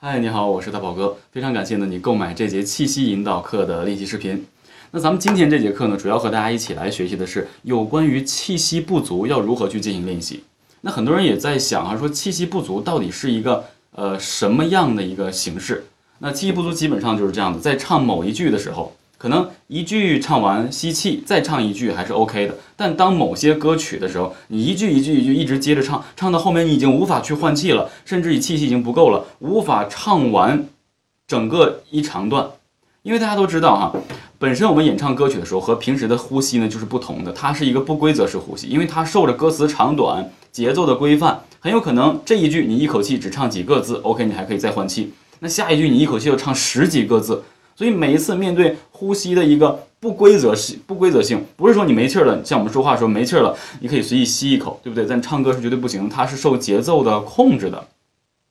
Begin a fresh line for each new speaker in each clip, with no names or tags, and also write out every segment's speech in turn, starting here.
嗨，你好，我是大宝哥，非常感谢呢你购买这节气息引导课的练习视频。那咱们今天这节课呢，主要和大家一起来学习的是有关于气息不足要如何去进行练习。那很多人也在想啊，说气息不足到底是一个呃什么样的一个形式？那气息不足基本上就是这样的，在唱某一句的时候。可能一句唱完吸气，再唱一句还是 OK 的。但当某些歌曲的时候，你一句一句一句一直接着唱，唱到后面你已经无法去换气了，甚至你气息已经不够了，无法唱完整个一长段。因为大家都知道哈，本身我们演唱歌曲的时候和平时的呼吸呢就是不同的，它是一个不规则式呼吸，因为它受着歌词长短、节奏的规范，很有可能这一句你一口气只唱几个字，OK，你还可以再换气。那下一句你一口气要唱十几个字。所以每一次面对呼吸的一个不规则性，不规则性，不是说你没气儿了，像我们说话时候没气儿了，你可以随意吸一口，对不对？但唱歌是绝对不行，它是受节奏的控制的。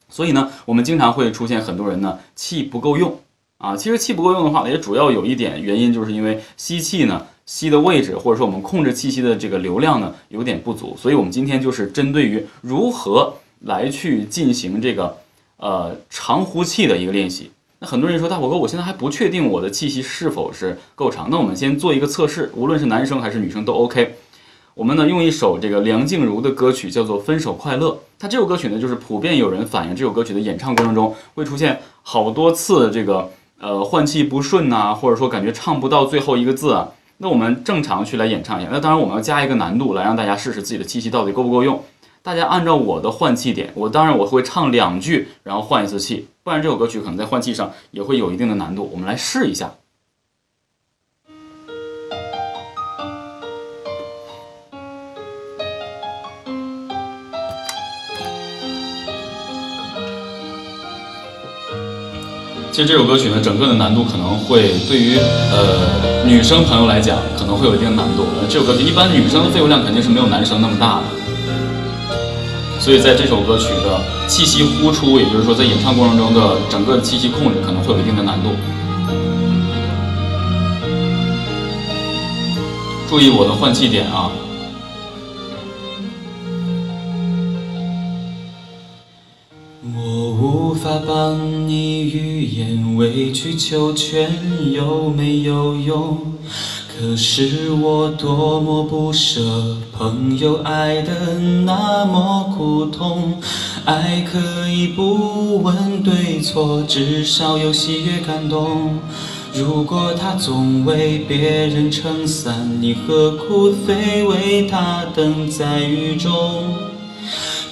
所以呢，我们经常会出现很多人呢气不够用啊。其实气不够用的话，也主要有一点原因，就是因为吸气呢吸的位置，或者说我们控制气息的这个流量呢有点不足。所以我们今天就是针对于如何来去进行这个呃长呼气的一个练习。那很多人说大火哥，我现在还不确定我的气息是否是够长。那我们先做一个测试，无论是男生还是女生都 OK。我们呢用一首这个梁静茹的歌曲叫做《分手快乐》。它这首歌曲呢，就是普遍有人反映这首歌曲的演唱过程中会出现好多次这个呃换气不顺呐，或者说感觉唱不到最后一个字啊。那我们正常去来演唱一下。那当然我们要加一个难度来让大家试试自己的气息到底够不够用。大家按照我的换气点，我当然我会唱两句，然后换一次气，不然这首歌曲可能在换气上也会有一定的难度。我们来试一下。其实这首歌曲呢，整个的难度可能会对于呃女生朋友来讲，可能会有一定难度。这首歌曲一般女生的肺活量肯定是没有男生那么大的。所以在这首歌曲的气息呼出，也就是说在演唱过程中的整个气息控制可能会有一定的难度。注意我的换气点啊！
我无法帮你语言，委曲求全有没有用？可是我多么不舍，朋友爱的那么苦痛，爱可以不问对错，至少有喜悦感动。如果他总为别人撑伞，你何苦非为他等在雨中？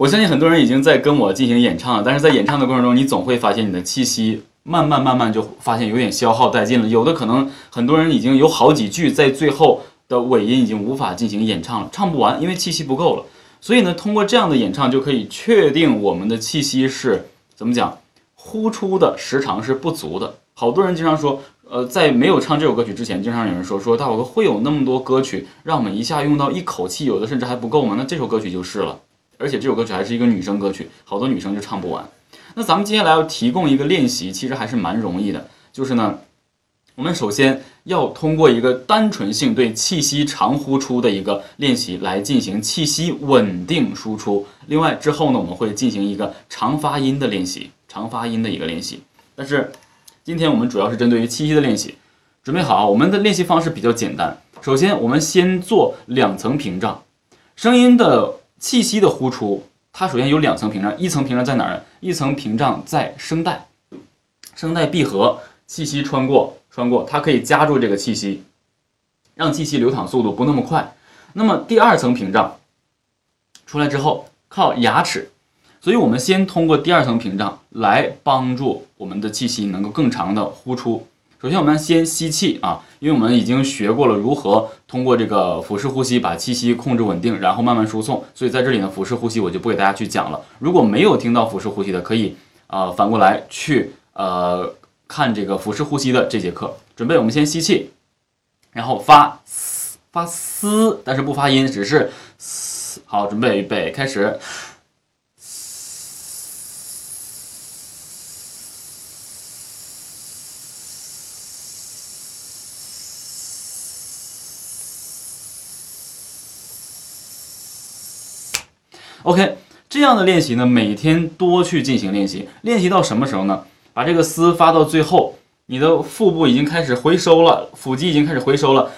我相信很多人已经在跟我进行演唱了，但是在演唱的过程中，你总会发现你的气息慢慢慢慢就发现有点消耗殆尽了。有的可能很多人已经有好几句在最后的尾音已经无法进行演唱了，唱不完，因为气息不够了。所以呢，通过这样的演唱就可以确定我们的气息是怎么讲，呼出的时长是不足的。好多人经常说，呃，在没有唱这首歌曲之前，经常有人说说大宝哥会有那么多歌曲让我们一下用到一口气，有的甚至还不够吗？那这首歌曲就是了。而且这首歌曲还是一个女生歌曲，好多女生就唱不完。那咱们接下来要提供一个练习，其实还是蛮容易的。就是呢，我们首先要通过一个单纯性对气息长呼出的一个练习来进行气息稳定输出。另外之后呢，我们会进行一个长发音的练习，长发音的一个练习。但是今天我们主要是针对于气息的练习。准备好，我们的练习方式比较简单。首先，我们先做两层屏障，声音的。气息的呼出，它首先有两层屏障，一层屏障在哪儿？一层屏障在声带，声带闭合，气息穿过，穿过，它可以夹住这个气息，让气息流淌速度不那么快。那么第二层屏障出来之后，靠牙齿，所以我们先通过第二层屏障来帮助我们的气息能够更长的呼出。首先我们先吸气啊，因为我们已经学过了如何通过这个腹式呼吸把气息控制稳定，然后慢慢输送，所以在这里呢，腹式呼吸我就不给大家去讲了。如果没有听到腹式呼吸的，可以啊反过来去呃看这个腹式呼吸的这节课。准备，我们先吸气，然后发嘶发嘶，但是不发音，只是嘶。好，准备预备开始。OK，这样的练习呢，每天多去进行练习。练习到什么时候呢？把这个丝发到最后，你的腹部已经开始回收了，腹肌已经开始回收了，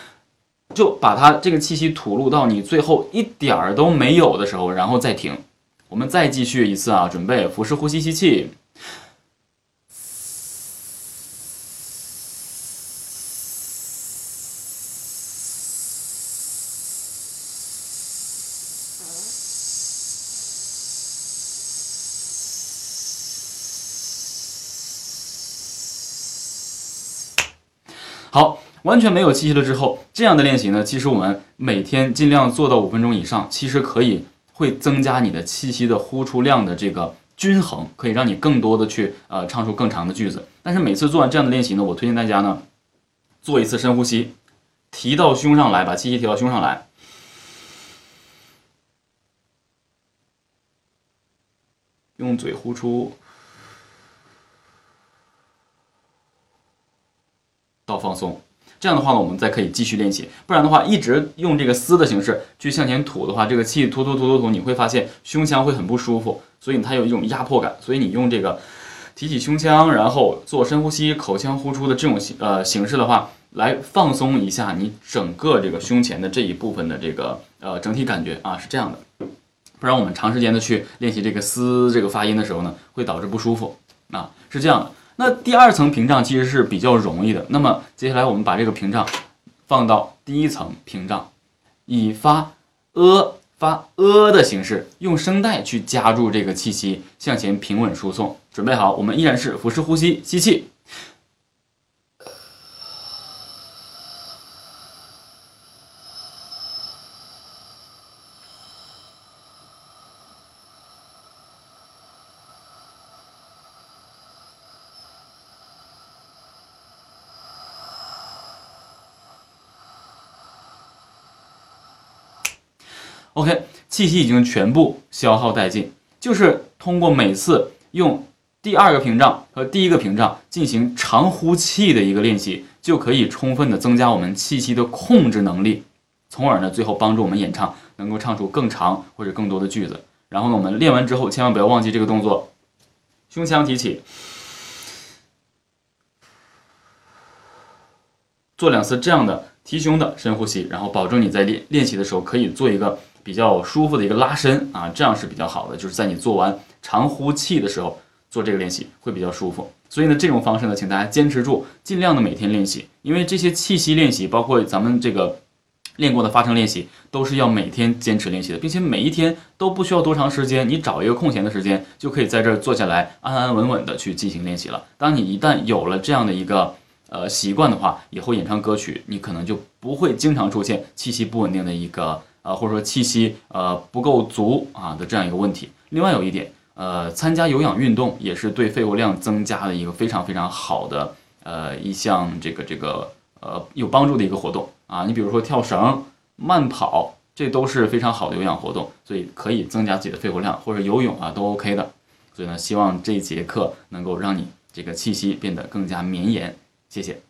就把它这个气息吐露到你最后一点儿都没有的时候，然后再停。我们再继续一次啊，准备腹式呼吸，吸气。好，完全没有气息了之后，这样的练习呢，其实我们每天尽量做到五分钟以上，其实可以会增加你的气息的呼出量的这个均衡，可以让你更多的去呃唱出更长的句子。但是每次做完这样的练习呢，我推荐大家呢做一次深呼吸，提到胸上来，把气息提到胸上来，用嘴呼出。到放松，这样的话呢，我们再可以继续练习。不然的话，一直用这个嘶的形式去向前吐的话，这个气吐吐吐吐吐，你会发现胸腔会很不舒服，所以它有一种压迫感。所以你用这个提起胸腔，然后做深呼吸，口腔呼出的这种形呃形式的话，来放松一下你整个这个胸前的这一部分的这个呃整体感觉啊，是这样的。不然我们长时间的去练习这个嘶这个发音的时候呢，会导致不舒服啊，是这样的。那第二层屏障其实是比较容易的。那么接下来我们把这个屏障放到第一层屏障，以发呃发呃的形式，用声带去夹住这个气息，向前平稳输送。准备好，我们依然是腹式呼吸，吸气。OK，气息已经全部消耗殆尽，就是通过每次用第二个屏障和第一个屏障进行长呼气的一个练习，就可以充分的增加我们气息的控制能力，从而呢，最后帮助我们演唱能够唱出更长或者更多的句子。然后呢，我们练完之后千万不要忘记这个动作，胸腔提起，做两次这样的提胸的深呼吸，然后保证你在练练习的时候可以做一个。比较舒服的一个拉伸啊，这样是比较好的。就是在你做完长呼气的时候做这个练习会比较舒服。所以呢，这种方式呢，请大家坚持住，尽量的每天练习。因为这些气息练习，包括咱们这个练过的发声练习，都是要每天坚持练习的，并且每一天都不需要多长时间，你找一个空闲的时间就可以在这儿坐下来，安安稳稳的去进行练习了。当你一旦有了这样的一个呃习惯的话，以后演唱歌曲你可能就不会经常出现气息不稳定的一个。啊，或者说气息呃不够足啊的这样一个问题。另外有一点，呃，参加有氧运动也是对肺活量增加的一个非常非常好的呃一项这个这个呃有帮助的一个活动啊。你比如说跳绳、慢跑，这都是非常好的有氧活动，所以可以增加自己的肺活量，或者游泳啊都 OK 的。所以呢，希望这节课能够让你这个气息变得更加绵延。谢谢。